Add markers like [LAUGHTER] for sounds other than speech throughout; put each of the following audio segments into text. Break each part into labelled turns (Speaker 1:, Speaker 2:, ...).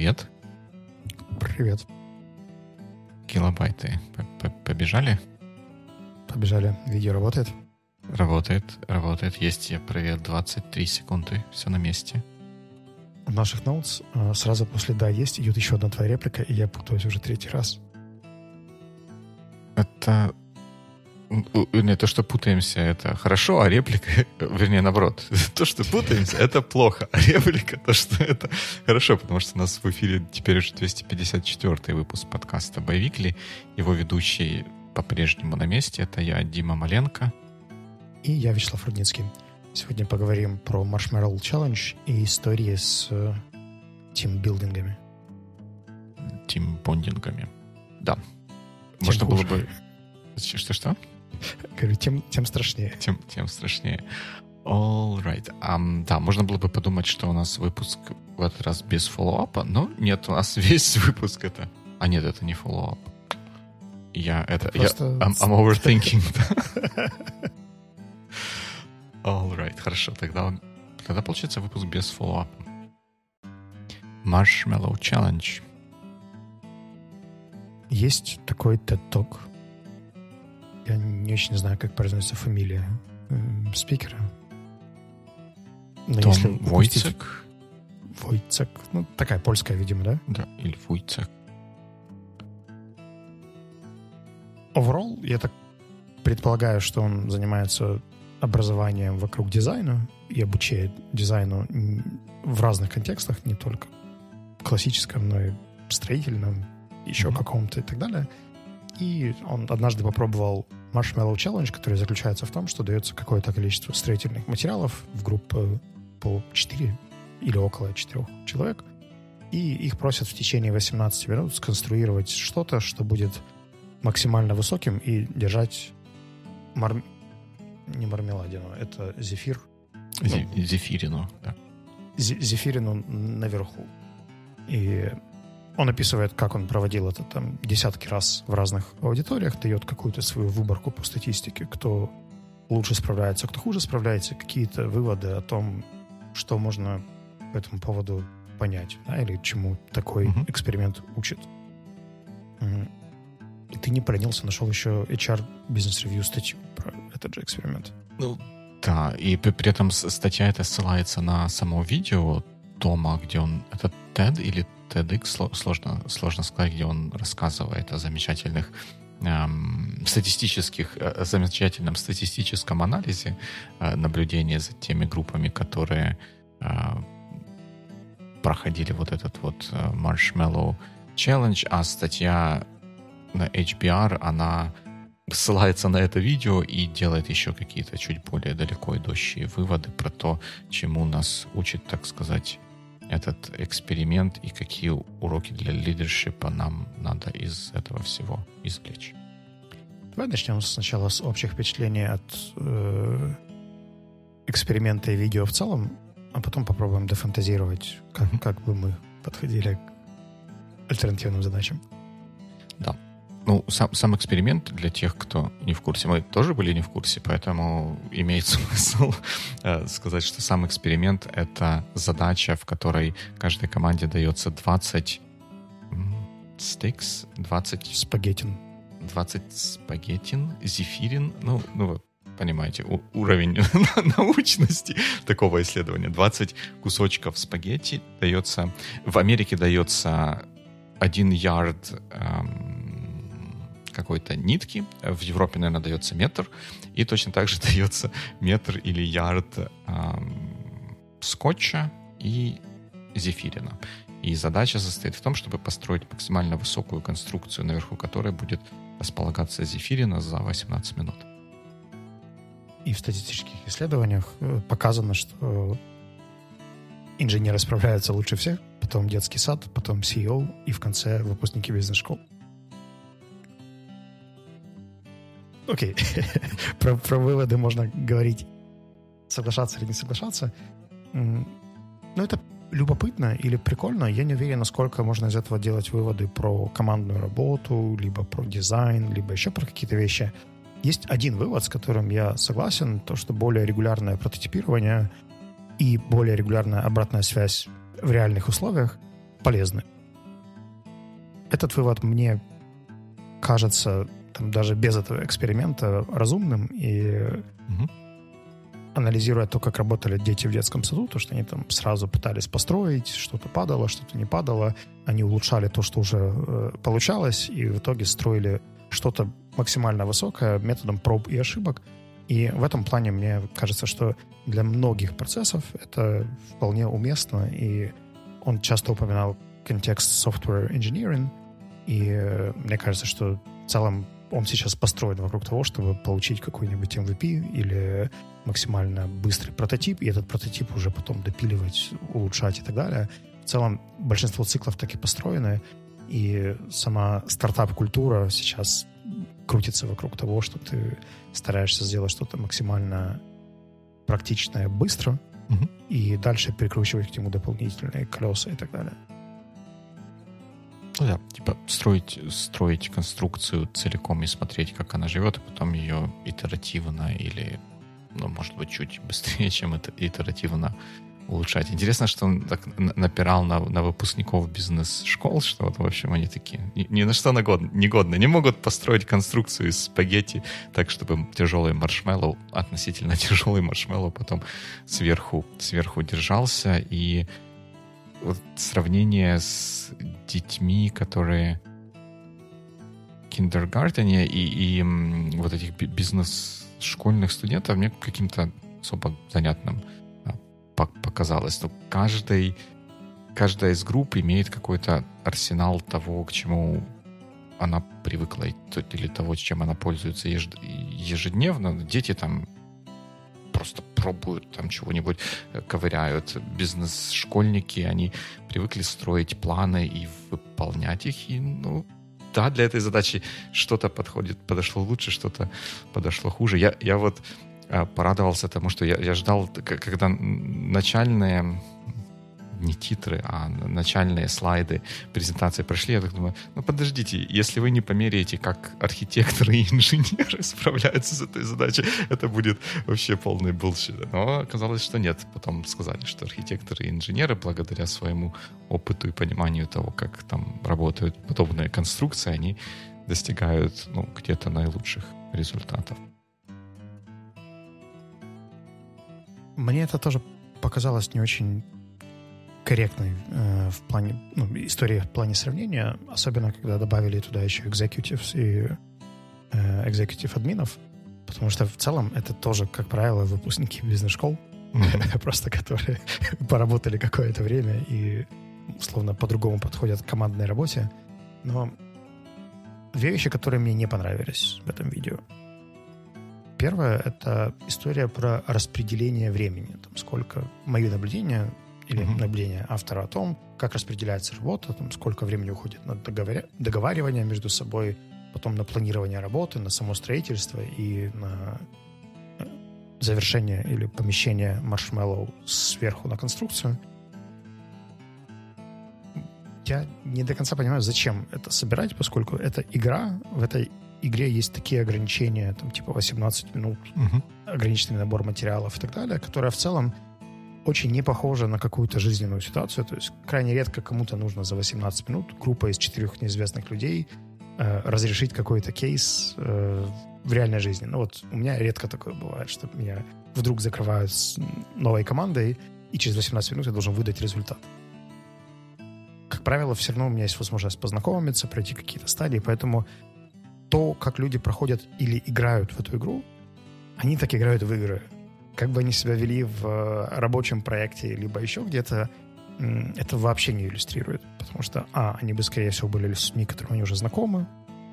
Speaker 1: привет.
Speaker 2: Привет.
Speaker 1: Килобайты побежали?
Speaker 2: Побежали. Видео работает?
Speaker 1: Работает, работает. Есть я привет 23 секунды. Все на месте.
Speaker 2: В наших ноутс а, сразу после «да» есть идет еще одна твоя реплика, и я путаюсь уже третий раз.
Speaker 1: Это не то, что путаемся, это хорошо, а реплика, [LAUGHS] вернее, наоборот, [LAUGHS] то, что путаемся, это плохо, а реплика, то, что это хорошо, потому что у нас в эфире теперь уже 254 выпуск подкаста «Боевикли». Его ведущий по-прежнему на месте. Это я, Дима Маленко.
Speaker 2: И я, Вячеслав Рудницкий. Сегодня поговорим про Marshmallow Challenge и истории с э, тимбилдингами.
Speaker 1: Тимбондингами. Да. Тем Можно было бы... Что-что?
Speaker 2: Говорю, тем, тем страшнее.
Speaker 1: Тем, тем страшнее. All right. Um, да, можно было бы подумать, что у нас выпуск в этот раз без follow-up а, но нет, у нас [LAUGHS] весь выпуск это... А нет, это не follow-up. Я это... Просто... Я, I'm, I'm overthinking. [LAUGHS] All right, хорошо. Тогда, тогда получается выпуск без follow-up а. Marshmallow Challenge.
Speaker 2: Есть такой TED Talk я не очень знаю, как произносится фамилия спикера.
Speaker 1: Но Том если Войцек?
Speaker 2: Войцек. Ну, такая польская, видимо, да?
Speaker 1: Да, или Войцек.
Speaker 2: Overall, я так предполагаю, что он занимается образованием вокруг дизайна и обучает дизайну в разных контекстах, не только классическом, но и строительном, еще mm-hmm. каком-то и так далее. И он однажды попробовал Marshmallow Challenge, который заключается в том, что дается какое-то количество строительных материалов в группы по 4 или около 4 человек, и их просят в течение 18 минут сконструировать что-то, что будет максимально высоким и держать мар... не мармеладину, это зефир.
Speaker 1: Зе- ну, зефирину, да.
Speaker 2: Зефирину наверху. И он описывает, как он проводил это там десятки раз в разных аудиториях, дает какую-то свою выборку по статистике, кто лучше справляется, кто хуже справляется, какие-то выводы о том, что можно по этому поводу понять, да, или чему такой uh-huh. эксперимент учит. И ты не поленился, нашел еще HR Business Review статью про этот же эксперимент.
Speaker 1: Ну, да, и при этом статья эта ссылается на само видео Тома, где он... Это TED или TEDx, сложно, сложно сказать, где он рассказывает о замечательных эм, статистических, о замечательном статистическом анализе э, наблюдения за теми группами, которые э, проходили вот этот вот э, Marshmallow Challenge, а статья на HBR, она ссылается на это видео и делает еще какие-то чуть более далеко идущие выводы про то, чему нас учит, так сказать, этот эксперимент и какие уроки для лидершипа нам надо из этого всего извлечь.
Speaker 2: Давай начнем сначала с общих впечатлений от э, эксперимента и видео в целом, а потом попробуем дефантазировать, как, как бы мы подходили к альтернативным задачам.
Speaker 1: Да. Ну, сам, сам эксперимент для тех, кто не в курсе, мы тоже были не в курсе, поэтому имеет [LAUGHS] смысл э, сказать, что сам эксперимент — это задача, в которой каждой команде дается 20 стикс, 20...
Speaker 2: Спагеттин.
Speaker 1: 20 спагеттин, зефирин, ну, ну вы понимаете, уровень [LAUGHS] научности такого исследования. 20 кусочков спагетти дается... В Америке дается один ярд эм, какой-то нитки. В Европе, наверное, дается метр. И точно так же [LAUGHS] дается метр или ярд эм, скотча и зефирина. И задача состоит в том, чтобы построить максимально высокую конструкцию, наверху которой будет располагаться зефирина за 18 минут.
Speaker 2: И в статистических исследованиях э, показано, что инженеры справляются лучше всех, потом детский сад, потом CEO и в конце выпускники бизнес-школ. Окей, [LAUGHS] про, про выводы можно говорить, соглашаться или не соглашаться. Но это любопытно или прикольно. Я не уверен, насколько можно из этого делать выводы про командную работу, либо про дизайн, либо еще про какие-то вещи. Есть один вывод, с которым я согласен, то, что более регулярное прототипирование и более регулярная обратная связь в реальных условиях полезны. Этот вывод мне кажется там, даже без этого эксперимента разумным и угу. анализируя то, как работали дети в детском саду, то, что они там сразу пытались построить, что-то падало, что-то не падало, они улучшали то, что уже э, получалось, и в итоге строили что-то максимально высокое методом проб и ошибок. И в этом плане мне кажется, что для многих процессов это вполне уместно, и он часто упоминал контекст software engineering, и э, мне кажется, что в целом он сейчас построен вокруг того, чтобы получить какой-нибудь MVP или максимально быстрый прототип, и этот прототип уже потом допиливать, улучшать и так далее. В целом большинство циклов так и построены, и сама стартап-культура сейчас крутится вокруг того, что ты стараешься сделать что-то максимально практичное быстро, угу. и дальше перекручивать к нему дополнительные колеса и так далее.
Speaker 1: Ну да, типа строить, строить конструкцию целиком и смотреть, как она живет, а потом ее итеративно или, ну, может быть, чуть [LAUGHS] быстрее, чем это итеративно улучшать. Интересно, что он так напирал на, на выпускников бизнес-школ, что вот, в общем, они такие ни, ни на что негодны, негодны. Не могут построить конструкцию из спагетти так, чтобы тяжелый маршмеллоу, относительно [LAUGHS] тяжелый маршмеллоу потом сверху, сверху держался. И вот сравнение с детьми, которые киндергартене и, и вот этих бизнес-школьных студентов мне каким-то особо занятным а, показалось. Но каждый, каждая из групп имеет какой-то арсенал того, к чему она привыкла, или того, чем она пользуется ежедневно. Дети там просто пробуют там чего-нибудь, э, ковыряют. Бизнес-школьники, они привыкли строить планы и выполнять их, и, ну, да, для этой задачи что-то подходит, подошло лучше, что-то подошло хуже. Я, я вот а, порадовался тому, что я, я ждал, когда начальные не титры, а начальные слайды презентации прошли, я так думаю, ну подождите, если вы не померяете, как архитекторы и инженеры [LAUGHS] справляются с этой задачей, это будет вообще полный bullshit. Но оказалось, что нет. Потом сказали, что архитекторы и инженеры, благодаря своему опыту и пониманию того, как там работают подобные конструкции, они достигают ну, где-то наилучших результатов.
Speaker 2: Мне это тоже показалось не очень корректной э, в плане ну, истории в плане сравнения, особенно когда добавили туда еще executives и э, executive админов, потому что в целом это тоже, как правило, выпускники бизнес-школ, mm-hmm. [LAUGHS] просто которые поработали какое-то время и условно по-другому подходят к командной работе. Но две вещи, которые мне не понравились в этом видео. Первое — это история про распределение времени. Там сколько, мое наблюдение, или mm-hmm. наблюдение автора о том, как распределяется работа, там, сколько времени уходит на договор... договаривание между собой, потом на планирование работы, на само строительство и на э, завершение или помещение маршмеллоу сверху на конструкцию. Я не до конца понимаю, зачем это собирать, поскольку это игра, в этой игре есть такие ограничения, там типа 18 минут, угу. ограниченный набор материалов и так далее, которые в целом очень не похоже на какую-то жизненную ситуацию. То есть крайне редко кому-то нужно за 18 минут группа из четырех неизвестных людей э, разрешить какой-то кейс э, в реальной жизни. Ну вот у меня редко такое бывает, что меня вдруг закрывают с новой командой, и через 18 минут я должен выдать результат. Как правило, все равно у меня есть возможность познакомиться, пройти какие-то стадии, поэтому то, как люди проходят или играют в эту игру, они так играют в игры как бы они себя вели в э, рабочем проекте, либо еще где-то, это вообще не иллюстрирует. Потому что, а, они бы, скорее всего, были людьми, которыми они уже знакомы,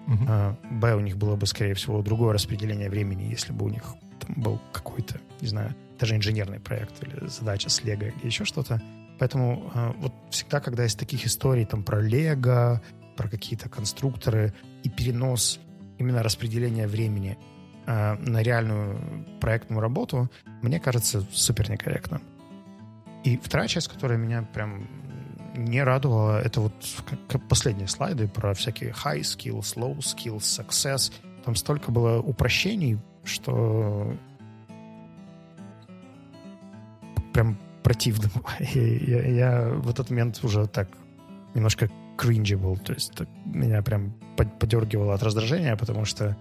Speaker 2: uh-huh. а, б, у них было бы, скорее всего, другое распределение времени, если бы у них там был какой-то, не знаю, даже инженерный проект или задача с Лего или еще что-то. Поэтому а, вот всегда, когда есть таких историй там про Лего, про какие-то конструкторы и перенос именно распределения времени э, на реальную проектную работу, мне кажется, супер некорректно. И вторая часть, которая меня прям не радовала, это вот последние слайды про всякие high skills, low skills, success. Там столько было упрощений, что прям противно. [LAUGHS] И я, я в этот момент уже так немножко cringeable, то есть так, меня прям подергивало от раздражения, потому что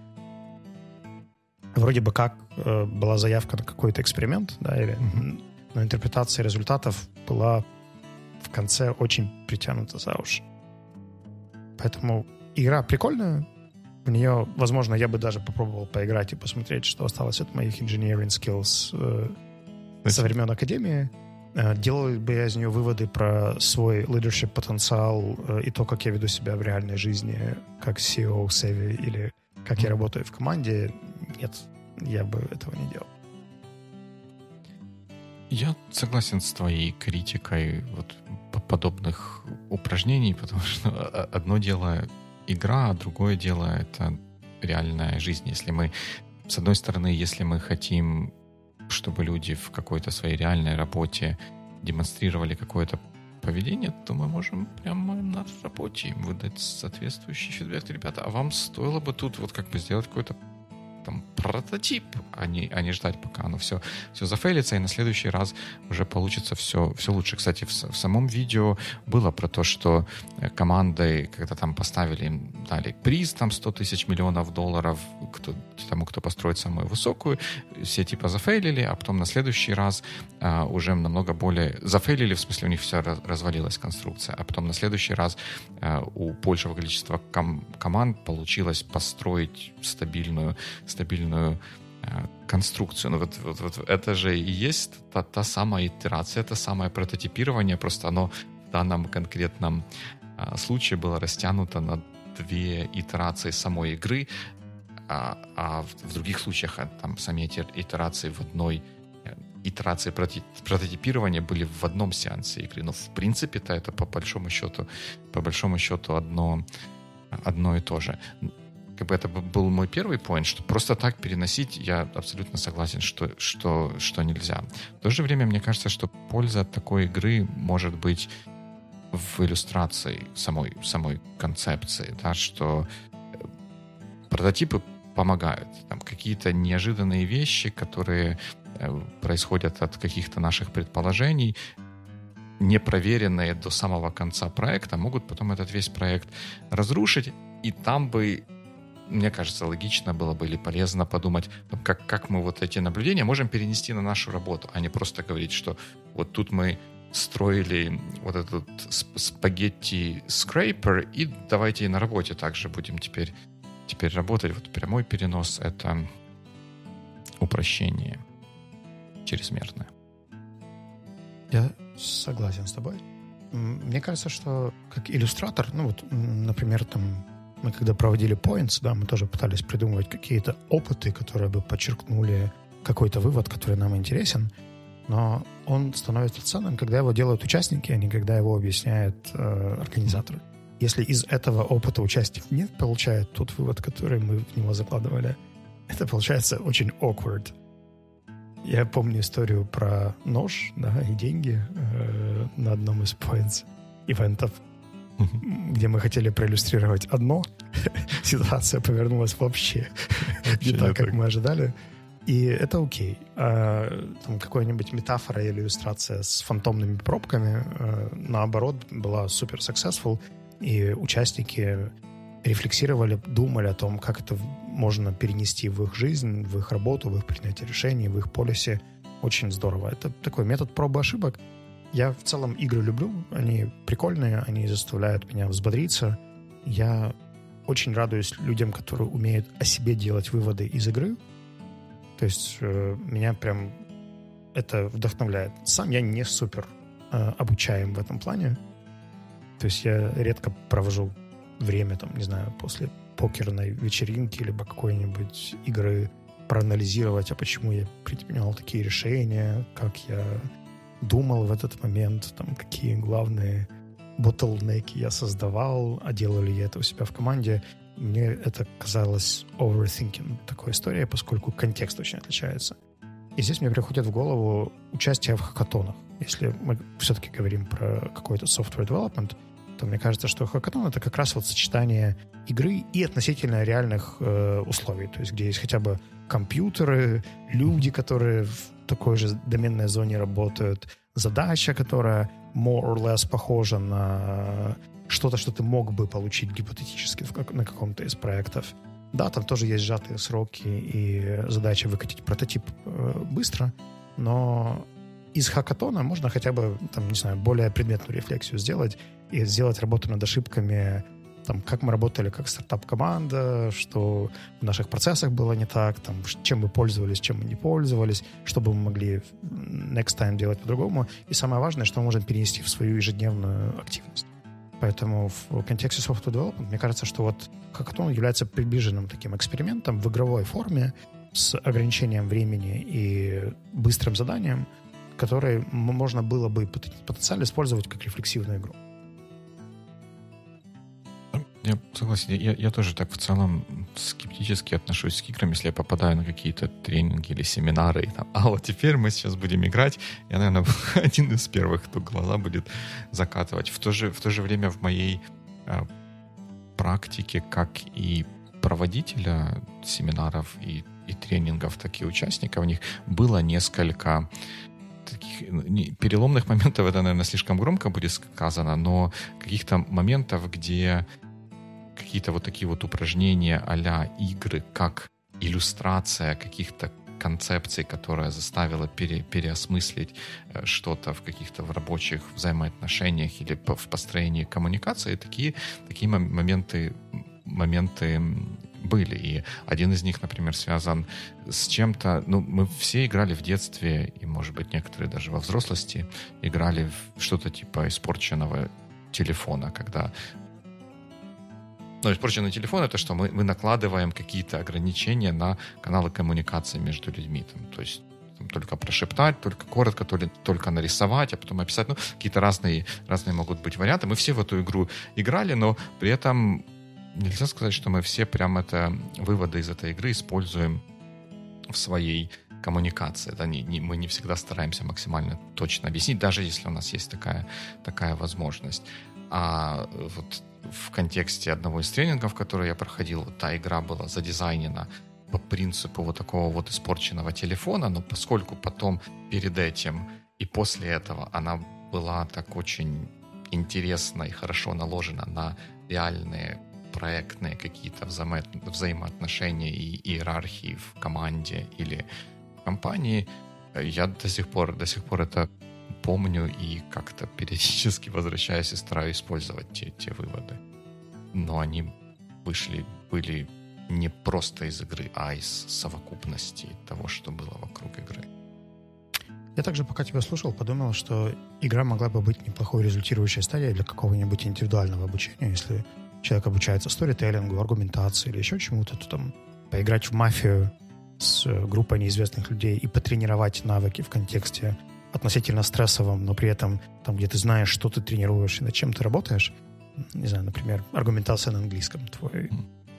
Speaker 2: вроде бы как э, была заявка на какой-то эксперимент, да, или, mm-hmm. но интерпретация результатов была в конце очень притянута за уши. Поэтому игра прикольная, в нее, возможно, я бы даже попробовал поиграть и посмотреть, что осталось от моих engineering skills э, со времен Академии. Э, делал бы я из нее выводы про свой leadership потенциал э, и то, как я веду себя в реальной жизни, как CEO Севи или как я работаю в команде. Нет, я бы этого не делал.
Speaker 1: Я согласен с твоей критикой вот подобных упражнений, [LAUGHS] потому что одно дело игра, а другое дело это реальная жизнь. Если мы, с одной стороны, если мы хотим, чтобы люди в какой-то своей реальной работе демонстрировали какое-то поведение, то мы можем прямо на работе выдать соответствующий фидбэк. Ребята, а вам стоило бы тут вот как бы сделать какой-то там прототип, а не, а не ждать, пока оно все, все зафейлится, и на следующий раз уже получится все, все лучше. Кстати, в, в самом видео было про то, что э, команды, когда там поставили, им дали приз, там 100 тысяч миллионов долларов кто, тому, кто построит самую высокую, все типа зафейлили, а потом на следующий раз а, уже намного более... Зафейлили, в смысле у них все развалилась конструкция, а потом на следующий раз а, у большего количества ком- команд получилось построить стабильную стабильную э, конструкцию. Ну вот, вот, вот это же и есть та, та самая итерация, это самое прототипирование, просто оно в данном конкретном а, случае было растянуто на две итерации самой игры, а, а в, в других случаях а, там сами эти итерации в одной э, итерации прототипирования были в одном сеансе игры. Но в принципе-то это по большому счету, по большому счету одно, одно и то же как бы это был мой первый point, что просто так переносить я абсолютно согласен, что, что, что нельзя. В то же время мне кажется, что польза от такой игры может быть в иллюстрации самой, самой концепции, да, что э, прототипы помогают. Там какие-то неожиданные вещи, которые э, происходят от каких-то наших предположений, непроверенные до самого конца проекта, могут потом этот весь проект разрушить, и там бы мне кажется, логично было бы или полезно подумать, ну, как, как мы вот эти наблюдения можем перенести на нашу работу, а не просто говорить, что вот тут мы строили вот этот спагетти скрейпер, и давайте и на работе также будем теперь, теперь работать. Вот прямой перенос — это упрощение чрезмерное.
Speaker 2: Я согласен с тобой. Мне кажется, что как иллюстратор, ну вот, например, там мы когда проводили points, да, мы тоже пытались придумывать какие-то опыты, которые бы подчеркнули какой-то вывод, который нам интересен, но он становится ценным, когда его делают участники, а не когда его объясняют э, организаторы. Если из этого опыта участник не получает тот вывод, который мы в него закладывали, это получается очень awkward. Я помню историю про нож да, и деньги э, на одном из points ивентов где мы хотели проиллюстрировать одно, [LAUGHS] ситуация повернулась вообще, вообще не так, как мы ожидали. И это окей. А, там какая-нибудь метафора или иллюстрация с фантомными пробками, а, наоборот, была супер successful, и участники рефлексировали, думали о том, как это можно перенести в их жизнь, в их работу, в их принятие решений, в их полисе. Очень здорово. Это такой метод пробы ошибок. Я в целом игры люблю, они прикольные, они заставляют меня взбодриться. Я очень радуюсь людям, которые умеют о себе делать выводы из игры. То есть э, меня прям это вдохновляет. Сам я не супер э, обучаем в этом плане. То есть я редко провожу время, там, не знаю, после покерной вечеринки либо какой-нибудь игры проанализировать, а почему я принял такие решения, как я думал в этот момент, там, какие главные ботлнеки я создавал, а делал ли я это у себя в команде. Мне это казалось overthinking такой историей, поскольку контекст очень отличается. И здесь мне приходит в голову участие в хакатонах. Если мы все-таки говорим про какой-то software development, то мне кажется, что хакатон — это как раз вот сочетание игры и относительно реальных э, условий, то есть где есть хотя бы компьютеры, люди, которые в такой же доменной зоне работают, задача, которая more or less похожа на что-то, что ты мог бы получить гипотетически на каком-то из проектов. Да, там тоже есть сжатые сроки и задача выкатить прототип э, быстро, но из хакатона можно хотя бы, там, не знаю, более предметную рефлексию сделать и сделать работу над ошибками, там, как мы работали как стартап-команда, что в наших процессах было не так, там, чем мы пользовались, чем мы не пользовались, чтобы мы могли next time делать по-другому. И самое важное, что мы можем перенести в свою ежедневную активность. Поэтому в контексте software development, мне кажется, что вот Hackathon является приближенным таким экспериментом в игровой форме с ограничением времени и быстрым заданием, который можно было бы потенциально использовать как рефлексивную игру.
Speaker 1: Я согласен. Я, я тоже так в целом скептически отношусь к играм, если я попадаю на какие-то тренинги или семинары. И там, а вот теперь мы сейчас будем играть. Я, наверное, [LAUGHS] один из первых, кто глаза будет закатывать. В то же, в то же время в моей э, практике, как и проводителя семинаров и, и тренингов, так и участников в них, было несколько таких ну, переломных [LAUGHS] моментов, это, наверное, слишком громко будет сказано, но каких-то моментов, где какие-то вот такие вот упражнения а игры, как иллюстрация каких-то концепций, которая заставила пере, переосмыслить э, что-то в каких-то в рабочих взаимоотношениях или в построении коммуникации, такие, такие моменты, моменты были. И один из них, например, связан с чем-то... Ну, мы все играли в детстве, и, может быть, некоторые даже во взрослости играли в что-то типа испорченного телефона, когда но испорченный телефон это что? Мы, мы накладываем какие-то ограничения на каналы коммуникации между людьми. Там, то есть только прошептать, только коротко, только нарисовать, а потом описать. Ну, какие-то разные, разные могут быть варианты. Мы все в эту игру играли, но при этом нельзя сказать, что мы все прям это выводы из этой игры используем в своей коммуникации. Да, не, не, мы не всегда стараемся максимально точно объяснить, даже если у нас есть такая, такая возможность. А вот в контексте одного из тренингов, который я проходил, та игра была задизайнена по принципу вот такого вот испорченного телефона, но поскольку потом перед этим и после этого она была так очень интересно и хорошо наложена на реальные проектные какие-то взаимо взаимоотношения и иерархии в команде или в компании, я до сих пор, до сих пор это помню и как-то периодически возвращаюсь и стараюсь использовать те, те выводы. Но они вышли, были не просто из игры, а из совокупности того, что было вокруг игры.
Speaker 2: Я также, пока тебя слушал, подумал, что игра могла бы быть неплохой результирующей стадией для какого-нибудь индивидуального обучения. Если человек обучается сторителлингу, аргументации или еще чему-то, то там поиграть в мафию с группой неизвестных людей и потренировать навыки в контексте относительно стрессовом, но при этом там, где ты знаешь, что ты тренируешь и над чем ты работаешь, не знаю, например, аргументация на английском. Твой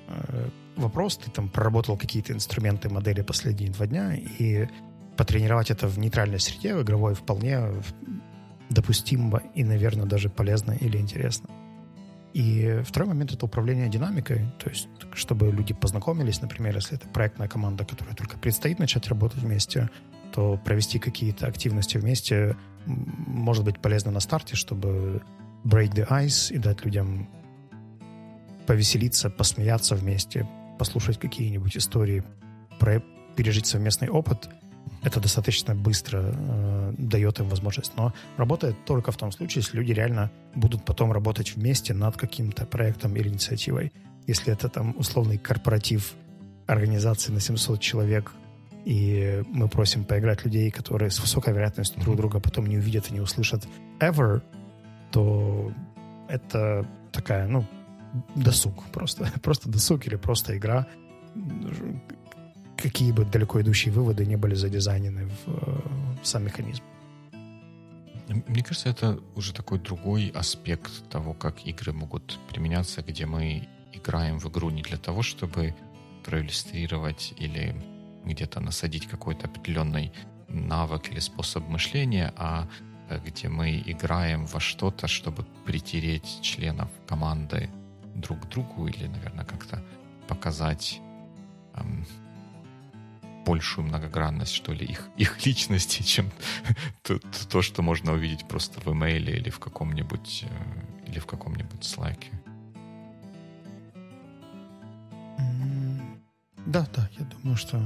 Speaker 2: э, вопрос, ты там проработал какие-то инструменты, модели последние два дня, и потренировать это в нейтральной среде, в игровой, вполне допустимо и, наверное, даже полезно или интересно. И второй момент — это управление динамикой, то есть чтобы люди познакомились, например, если это проектная команда, которая только предстоит начать работать вместе, то провести какие-то активности вместе может быть полезно на старте, чтобы break the ice и дать людям повеселиться, посмеяться вместе, послушать какие-нибудь истории, пережить совместный опыт. Это достаточно быстро э, дает им возможность. Но работает только в том случае, если люди реально будут потом работать вместе над каким-то проектом или инициативой. Если это там условный корпоратив организации на 700 человек, и мы просим поиграть людей, которые с высокой вероятностью друг друга потом не увидят и не услышат ever, то это такая, ну, досуг просто. [LAUGHS] Просто досуг или просто игра. Какие бы далеко идущие выводы не были задизайнены в, в сам механизм.
Speaker 1: Мне кажется, это уже такой другой аспект того, как игры могут применяться, где мы играем в игру не для того, чтобы проиллюстрировать или где-то насадить какой-то определенный навык или способ мышления, а э, где мы играем во что-то, чтобы притереть членов команды друг к другу или, наверное, как-то показать эм, большую многогранность, что ли, их, их личности, [LAUGHS] чем то, то, что можно увидеть просто в имейле или в каком-нибудь э, или в каком-нибудь Slack.
Speaker 2: Да, да, я думаю, что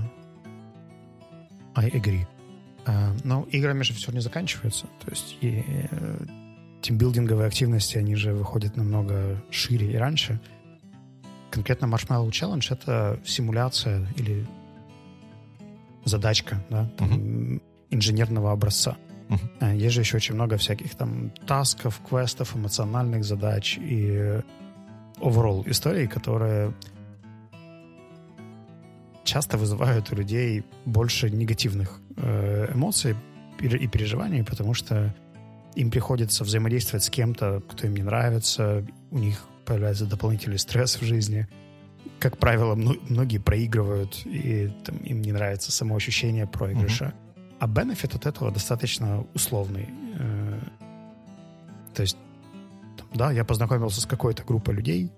Speaker 2: I agree. Uh, но играми же все не заканчивается. То есть и э, тимбилдинговые активности, они же выходят намного шире и раньше. Конкретно Marshmallow Challenge — это симуляция или задачка да, там, uh-huh. инженерного образца. Uh-huh. Есть же еще очень много всяких там тасков, квестов, эмоциональных задач и overall историй, которые часто вызывают у людей больше негативных э, эмоций и переживаний, потому что им приходится взаимодействовать с кем-то, кто им не нравится, у них появляется дополнительный стресс в жизни. Как правило, многие проигрывают, и там, им не нравится само ощущение проигрыша. Mm-hmm. А бенефит от этого достаточно условный. Э, то есть, да, я познакомился с какой-то группой людей,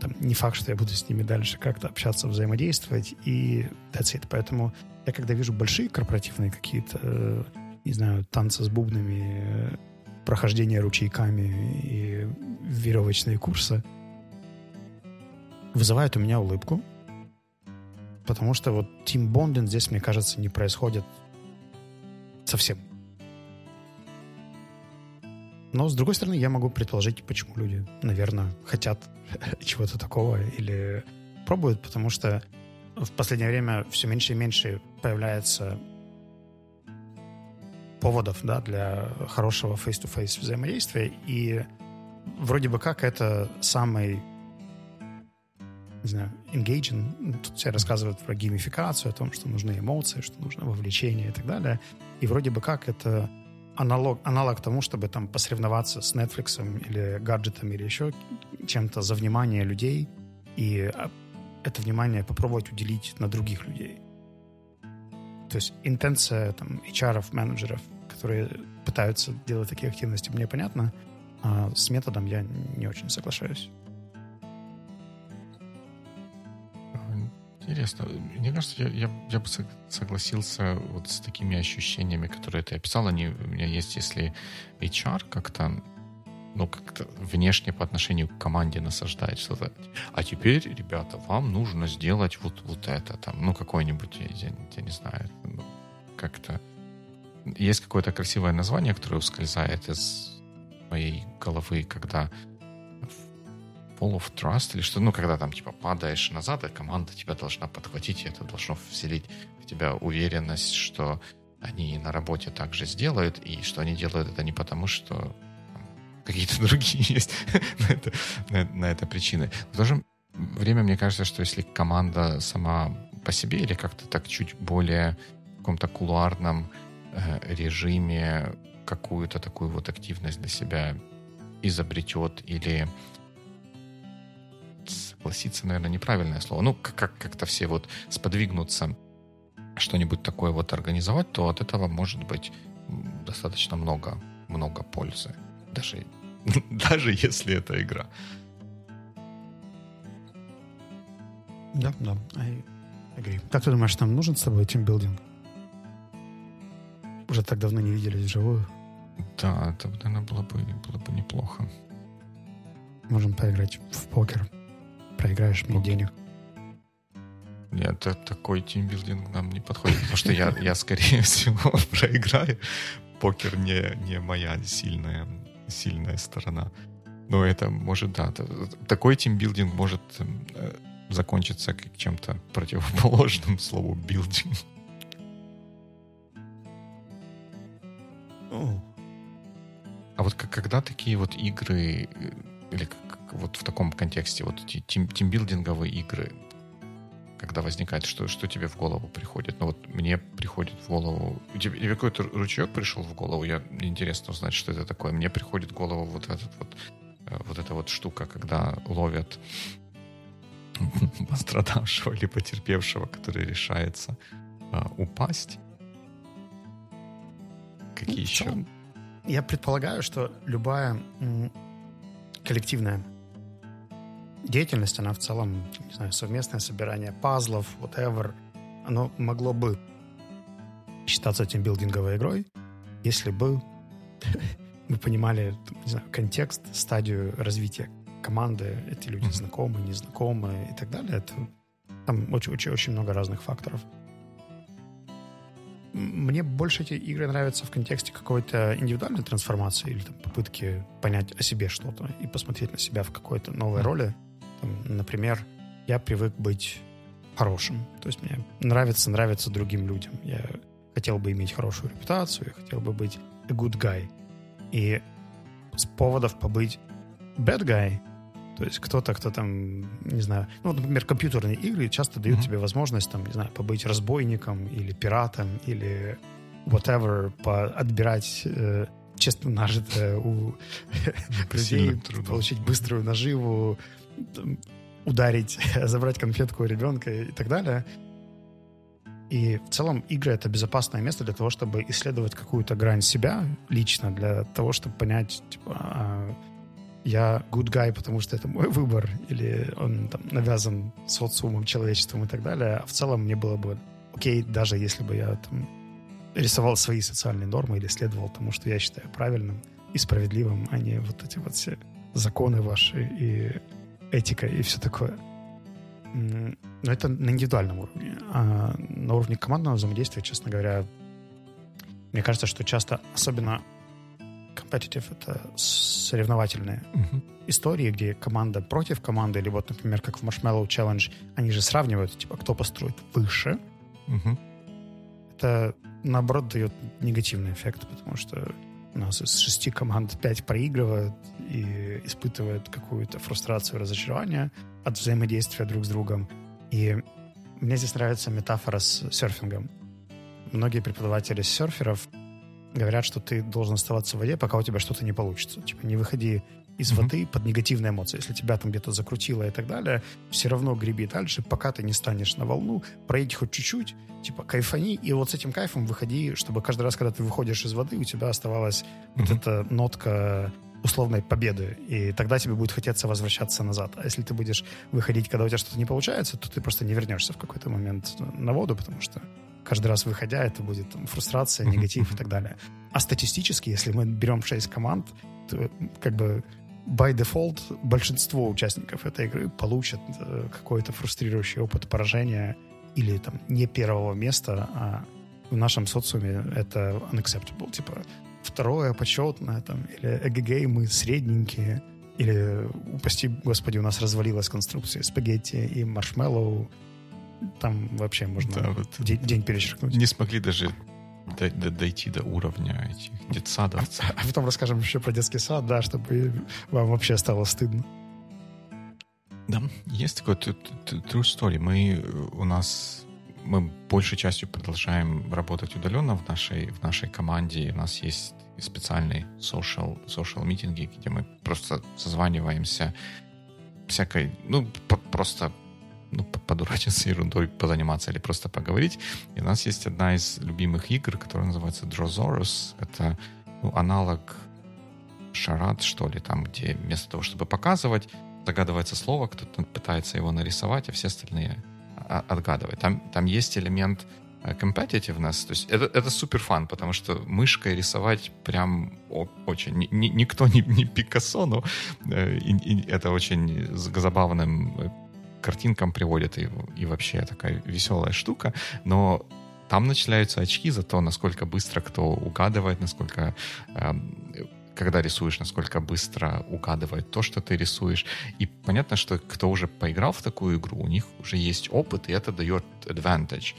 Speaker 2: там, не факт, что я буду с ними дальше как-то общаться, взаимодействовать, и that's it. Поэтому я когда вижу большие корпоративные какие-то, э, не знаю, танцы с бубнами, э, прохождение ручейками и веревочные курсы, вызывают у меня улыбку, потому что вот тимбондинг здесь, мне кажется, не происходит совсем. Но, с другой стороны, я могу предположить, почему люди, наверное, хотят [LAUGHS] чего-то такого или пробуют, потому что в последнее время все меньше и меньше появляется поводов да, для хорошего face-to-face взаимодействия, и вроде бы как это самый не знаю, engaging. Тут все рассказывают про геймификацию, о том, что нужны эмоции, что нужно вовлечение и так далее. И вроде бы как это аналог, аналог тому, чтобы там посоревноваться с Netflix или гаджетами или еще чем-то за внимание людей и а, это внимание попробовать уделить на других людей. То есть интенция там, HR, менеджеров, которые пытаются делать такие активности, мне понятно, а с методом я не очень соглашаюсь.
Speaker 1: Интересно. Мне кажется, я, я, я бы согласился вот с такими ощущениями, которые ты описал. Они у меня есть, если HR как-то ну, как-то внешне по отношению к команде насаждает что-то. А теперь, ребята, вам нужно сделать вот, вот это там, ну, какой-нибудь, я, я, я не знаю, ну, как-то... Есть какое-то красивое название, которое ускользает из моей головы, когда Fall of Trust или что, ну, когда там, типа, падаешь назад, а команда тебя должна подхватить, и это должно вселить в тебя уверенность, что они на работе также сделают, и что они делают это не потому, что какие-то [LAUGHS] другие есть на, это, на, на это причины. В то же время мне кажется, что если команда сама по себе или как-то так чуть более в каком-то кулуарном э, режиме какую-то такую вот активность для себя изобретет или согласиться, наверное, неправильное слово. Ну, как- как-то все вот сподвигнуться что-нибудь такое вот организовать, то от этого может быть достаточно много, много пользы даже, [LAUGHS] даже если это игра.
Speaker 2: Да, да, I agree. Как ты думаешь, нам нужен с тобой тимбилдинг? Уже так давно не виделись вживую.
Speaker 1: Да, это, наверное, было бы, было бы неплохо.
Speaker 2: Можем поиграть в покер. Проиграешь мне денег.
Speaker 1: Нет, такой тимбилдинг нам не подходит, потому что я, я скорее [LAUGHS] всего проиграю. Покер не, не моя сильная сильная сторона. Но это может, да, такой тимбилдинг может э, закончиться как чем-то противоположным слову building. А вот когда такие вот игры, э, или вот в таком контексте, вот эти тим, тимбилдинговые игры, когда возникает, что, что тебе в голову приходит? Ну вот мне приходит в голову... Тебе, тебе какой-то ручеек пришел в голову? Я, мне интересно узнать, что это такое. Мне приходит в голову вот этот вот э, вот эта вот штука, когда ловят пострадавшего или потерпевшего, который решается а, упасть. Какие ну, еще?
Speaker 2: Я предполагаю, что любая коллективная деятельность, она в целом, не знаю, совместное собирание пазлов, whatever, оно могло бы считаться тимбилдинговой игрой, если бы [LAUGHS] мы понимали, не знаю, контекст, стадию развития команды, эти люди знакомые, незнакомые и так далее. Это, там очень-очень много разных факторов. Мне больше эти игры нравятся в контексте какой-то индивидуальной трансформации или там, попытки понять о себе что-то и посмотреть на себя в какой-то новой mm-hmm. роли. Например, я привык быть хорошим. То есть мне нравится нравится другим людям. Я хотел бы иметь хорошую репутацию, я хотел бы быть a good guy. И с поводов побыть bad guy, то есть кто-то, кто там, не знаю, ну, например, компьютерные игры часто дают mm-hmm. тебе возможность, там, не знаю, побыть разбойником или пиратом или whatever, по отбирать э, честно нажитое у людей, получить быструю наживу, ударить, [LAUGHS] забрать конфетку у ребенка и так далее. И в целом игры — это безопасное место для того, чтобы исследовать какую-то грань себя лично, для того, чтобы понять, типа, а, я good guy, потому что это мой выбор, или он там навязан социумом, человечеством и так далее. А в целом мне было бы окей, даже если бы я там рисовал свои социальные нормы или следовал тому, что я считаю правильным и справедливым, а не вот эти вот все законы ваши и этика и все такое. Но это на индивидуальном уровне. А на уровне командного взаимодействия, честно говоря, мне кажется, что часто, особенно competitive, это соревновательные uh-huh. истории, где команда против команды, или вот, например, как в Marshmallow Challenge, они же сравнивают, типа, кто построит выше. Uh-huh. Это, наоборот, дает негативный эффект, потому что у нас из шести команд пять проигрывают и испытывают какую-то фрустрацию, разочарование от взаимодействия друг с другом. И мне здесь нравится метафора с серфингом. Многие преподаватели серферов говорят, что ты должен оставаться в воде, пока у тебя что-то не получится. Типа не выходи из mm-hmm. воды под негативные эмоции. Если тебя там где-то закрутило и так далее, все равно греби дальше, пока ты не станешь на волну, проедь хоть чуть-чуть, типа кайфани, и вот с этим кайфом выходи, чтобы каждый раз, когда ты выходишь из воды, у тебя оставалась mm-hmm. вот эта нотка условной победы, и тогда тебе будет хотеться возвращаться назад. А если ты будешь выходить, когда у тебя что-то не получается, то ты просто не вернешься в какой-то момент на воду, потому что каждый раз выходя, это будет там, фрустрация, негатив и так далее. А статистически, если мы берем 6 команд, то как бы by default большинство участников этой игры получат э, какой-то фрустрирующий опыт поражения или там не первого места, а в нашем социуме это unacceptable. Типа второе почетное, там, или эгегей мы средненькие, или, упасти господи, у нас развалилась конструкция спагетти и маршмеллоу, там вообще можно да, вот день, день перечеркнуть.
Speaker 1: Не смогли даже дойти до уровня этих детсадовцев.
Speaker 2: А, а потом расскажем еще про детский сад, да, чтобы вам вообще стало стыдно.
Speaker 1: Да, есть такой true story. Мы у нас мы большей частью продолжаем работать удаленно в нашей, в нашей команде. У нас есть специальные social, social митинги, где мы просто созваниваемся всякой, ну, по, просто ну, подурачиться ерундой, позаниматься или просто поговорить. И у нас есть одна из любимых игр, которая называется Drozorus. Это ну, аналог шарат, что ли, там, где вместо того, чтобы показывать, загадывается слово, кто-то пытается его нарисовать, а все остальные отгадывать. Там, там есть элемент э, competitiveness, то есть это, это супер фан, потому что мышкой рисовать прям очень, ни, никто не, не Пикассо, но э, и, и это очень забавным э, картинкам приводит и, и вообще такая веселая штука, но там начисляются очки за то, насколько быстро кто угадывает, насколько э, когда рисуешь, насколько быстро угадывает то, что ты рисуешь. И понятно, что кто уже поиграл в такую игру, у них уже есть опыт, и это дает advantage.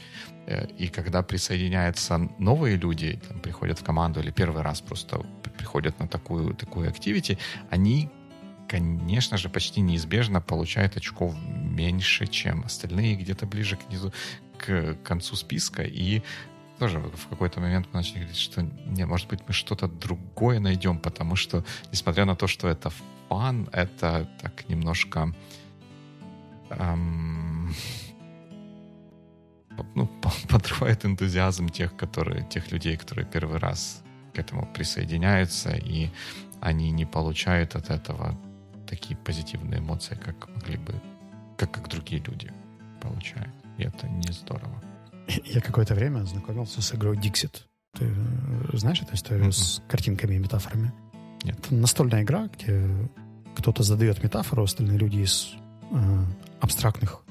Speaker 1: Э, и когда присоединяются новые люди, там, приходят в команду или первый раз просто приходят на такую, такую activity, они конечно же, почти неизбежно получают очков меньше, чем остальные, где-то ближе к низу, к концу списка. И тоже в какой-то момент мы начали говорить, что не, может быть, мы что-то другое найдем, потому что, несмотря на то, что это фан, это так немножко эм, ну, подрывает энтузиазм тех, которые, тех людей, которые первый раз к этому присоединяются, и они не получают от этого такие позитивные эмоции, как могли бы, как, как другие люди получают. И это не здорово.
Speaker 2: Я какое-то время знакомился с игрой Dixit. Ты э, знаешь эту историю mm-hmm. с картинками и метафорами?
Speaker 1: Нет.
Speaker 2: Это настольная игра, где кто-то задает метафору, остальные люди из э, абстрактных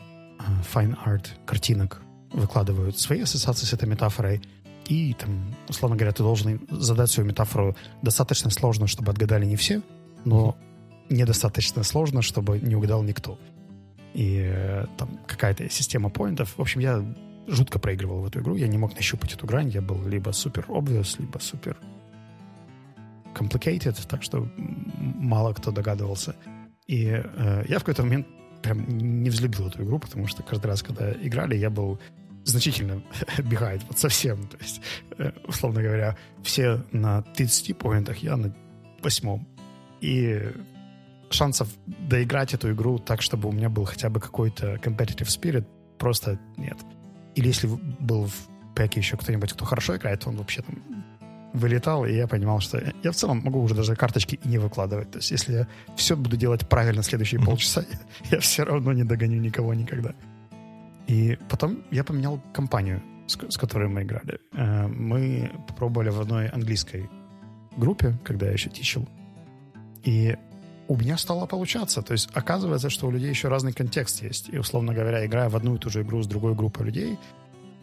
Speaker 2: э, fine art картинок выкладывают свои ассоциации с этой метафорой, и там, условно говоря, ты должен задать свою метафору достаточно сложно, чтобы отгадали не все, но недостаточно сложно, чтобы не угадал никто. И э, там какая-то система поинтов. В общем, я жутко проигрывал в эту игру. Я не мог нащупать эту грань. Я был либо супер obvious, либо супер complicated, так что мало кто догадывался. И э, я в какой-то момент прям не взлюбил эту игру, потому что каждый раз, когда играли, я был значительно [LAUGHS] behind, вот совсем. То есть, э, условно говоря, все на 30 поинтах, я на восьмом. И шансов доиграть эту игру так, чтобы у меня был хотя бы какой-то competitive spirit, просто нет. Или если был в пэке еще кто-нибудь, кто хорошо играет, он вообще там вылетал, и я понимал, что я в целом могу уже даже карточки и не выкладывать. То есть если я все буду делать правильно следующие полчаса, [LAUGHS] я все равно не догоню никого никогда. И потом я поменял компанию, с, с которой мы играли. Э, мы попробовали в одной английской группе, когда я еще тичил. И у меня стало получаться. То есть оказывается, что у людей еще разный контекст есть. И, условно говоря, играя в одну и ту же игру с другой группой людей,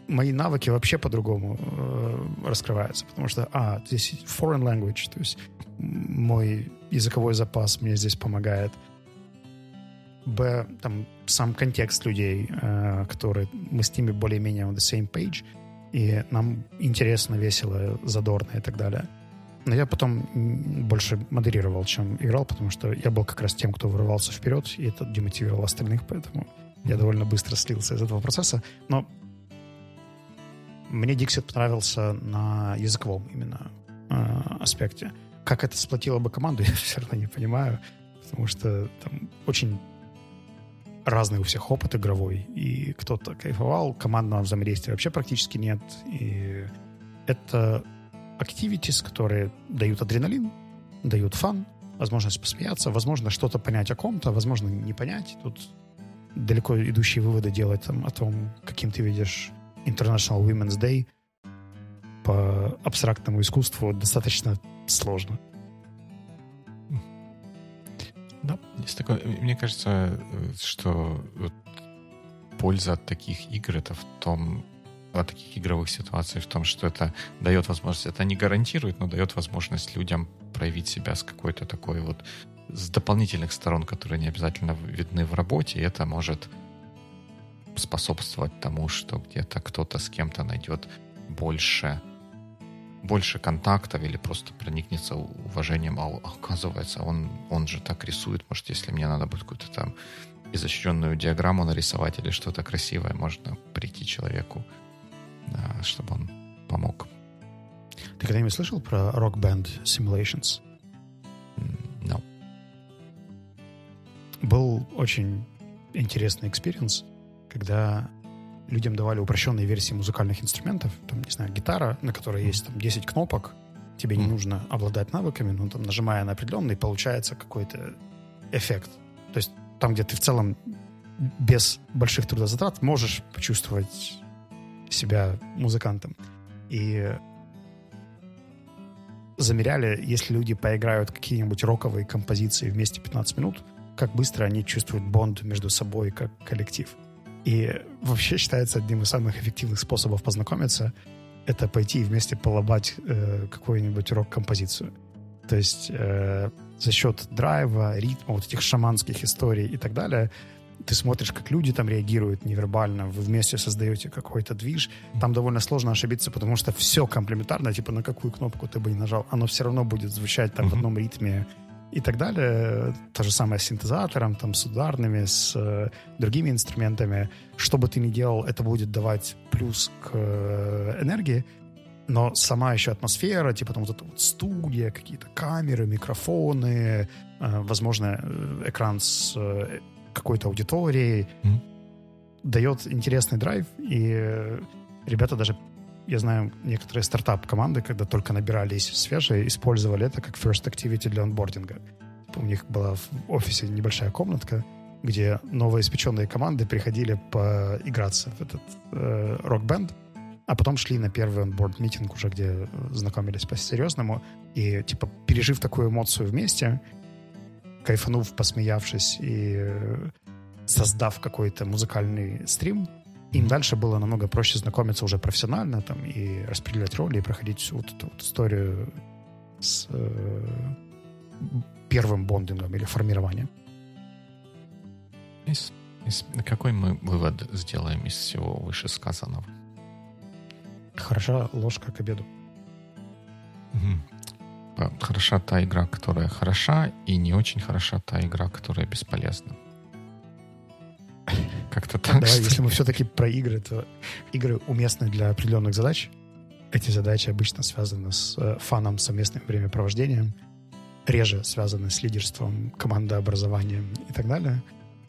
Speaker 2: мои навыки вообще по-другому э, раскрываются. Потому что, а, здесь foreign language, то есть мой языковой запас мне здесь помогает. Б, там, сам контекст людей, э, которые мы с ними более-менее on the same page, и нам интересно, весело, задорно и так далее. Но я потом больше модерировал, чем играл, потому что я был как раз тем, кто вырывался вперед, и это демотивировал остальных, поэтому я довольно быстро слился из этого процесса. Но мне Dixit понравился на языковом именно э, аспекте. Как это сплотило бы команду, [LAUGHS] я все равно не понимаю, потому что там очень разный у всех опыт игровой, и кто-то кайфовал, командного взаимодействия вообще практически нет, и это activities, которые дают адреналин, дают фан, возможность посмеяться, возможно, что-то понять о ком-то, возможно, не понять. Тут далеко идущие выводы делать там, о том, каким ты видишь International Women's Day по абстрактному искусству достаточно сложно.
Speaker 1: Да, есть такое. Мне кажется, что вот польза от таких игр это в том, от таких игровых ситуаций в том, что это дает возможность, это не гарантирует, но дает возможность людям проявить себя с какой-то такой вот с дополнительных сторон, которые не обязательно видны в работе, и это может способствовать тому, что где-то кто-то с кем-то найдет больше больше контактов или просто проникнется уважением, а оказывается, он, он же так рисует, может, если мне надо будет какую-то там изощренную диаграмму нарисовать или что-то красивое, можно прийти человеку, чтобы он помог.
Speaker 2: Ты когда-нибудь слышал про Rock Band Simulations?
Speaker 1: No.
Speaker 2: Был очень интересный experience когда людям давали упрощенные версии музыкальных инструментов, там, не знаю, гитара, на которой есть там 10 кнопок, тебе не нужно обладать навыками, но там, нажимая на определенный, получается какой-то эффект. То есть там, где ты в целом без больших трудозатрат можешь почувствовать себя музыкантом. И замеряли, если люди поиграют какие-нибудь роковые композиции вместе 15 минут, как быстро они чувствуют бонд между собой как коллектив. И вообще считается одним из самых эффективных способов познакомиться это пойти и вместе полобать э, какую-нибудь рок-композицию. То есть э, за счет драйва, ритма, вот этих шаманских историй и так далее, ты смотришь, как люди там реагируют невербально, вы вместе создаете какой-то движ. Там довольно сложно ошибиться, потому что все комплементарно, типа на какую кнопку ты бы не нажал, оно все равно будет звучать там mm-hmm. в одном ритме и так далее. То же самое с синтезатором, там, с ударными, с э, другими инструментами. Что бы ты ни делал, это будет давать плюс к э, энергии, но сама еще атмосфера, типа там вот эта вот студия, какие-то камеры, микрофоны, э, возможно, э, экран с э, какой-то аудиторией, mm-hmm. дает интересный драйв, и ребята даже я знаю некоторые стартап-команды, когда только набирались свежие, использовали это как first activity для онбординга. У них была в офисе небольшая комнатка, где новоиспеченные команды приходили поиграться в этот э, рок-бенд. А потом шли на первый онборд митинг уже, где знакомились по-серьезному. И, типа, пережив такую эмоцию вместе, кайфанув, посмеявшись и создав какой-то музыкальный стрим, им дальше было намного проще знакомиться уже профессионально там, и распределять роли, и проходить всю вот эту вот историю с э, первым бондингом или формированием.
Speaker 1: Из, из, какой мы вывод сделаем из всего вышесказанного?
Speaker 2: Хороша ложка к обеду.
Speaker 1: Хороша та игра, которая хороша, и не очень хороша та игра, которая бесполезна. [LAUGHS] Как-то так.
Speaker 2: Давай, если мы все-таки про игры, то игры уместны для определенных задач. Эти задачи обычно связаны с э, фаном, совместным времяпровождением, реже связаны с лидерством, командообразованием и так далее.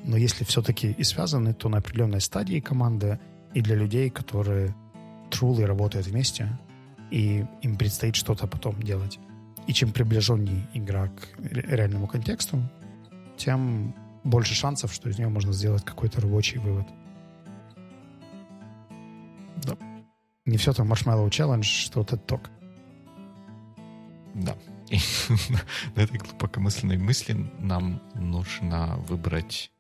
Speaker 2: Но если все-таки и связаны, то на определенной стадии команды и для людей, которые truly работают вместе, и им предстоит что-то потом делать. И чем приближеннее игра к реальному контексту, тем больше шансов, что из нее можно сделать какой-то рабочий вывод. Да. Не все там Marshmallow Challenge, что TED Talk.
Speaker 1: Да. [LAUGHS] На этой глубокомысленной мысли нам нужно выбрать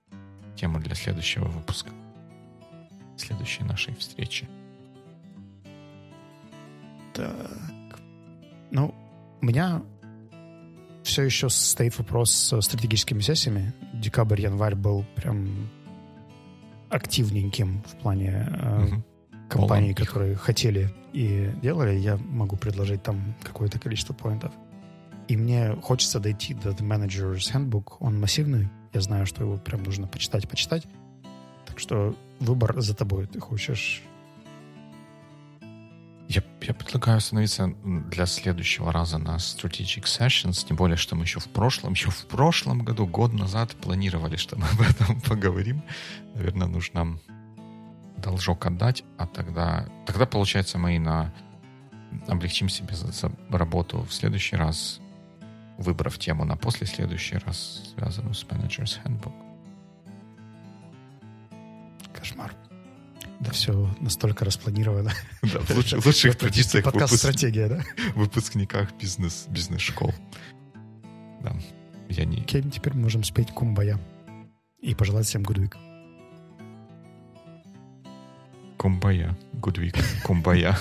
Speaker 1: тему для следующего выпуска. Следующей нашей встречи.
Speaker 2: Так. Ну, у меня все еще стоит вопрос с стратегическими сессиями. Декабрь-январь был прям активненьким в плане э, угу. компаний, Полон которые хотели и делали. Я могу предложить там какое-то количество поинтов. И мне хочется дойти до The Manager's Handbook. Он массивный. Я знаю, что его прям нужно почитать, почитать. Так что выбор за тобой. Ты хочешь
Speaker 1: я, предлагаю остановиться для следующего раза на Strategic Sessions, тем более, что мы еще в прошлом, еще в прошлом году, год назад планировали, что мы [LAUGHS] об этом поговорим. Наверное, нужно должок отдать, а тогда, тогда получается, мы и на облегчим себе за, за работу в следующий раз, выбрав тему на после следующий раз, связанную с Manager's Handbook.
Speaker 2: Кошмар. Да все настолько распланировано. [LAUGHS]
Speaker 1: Да, в [LAUGHS] лучших, лучших традициях
Speaker 2: подкаст выпуск... «Стратегия», да? [LAUGHS]
Speaker 1: выпускниках бизнес, бизнес-школ. Да, я не...
Speaker 2: Окей, теперь мы можем спеть «Кумбая» и пожелать всем гудвик.
Speaker 1: Кумбая, гудвик, кумбая.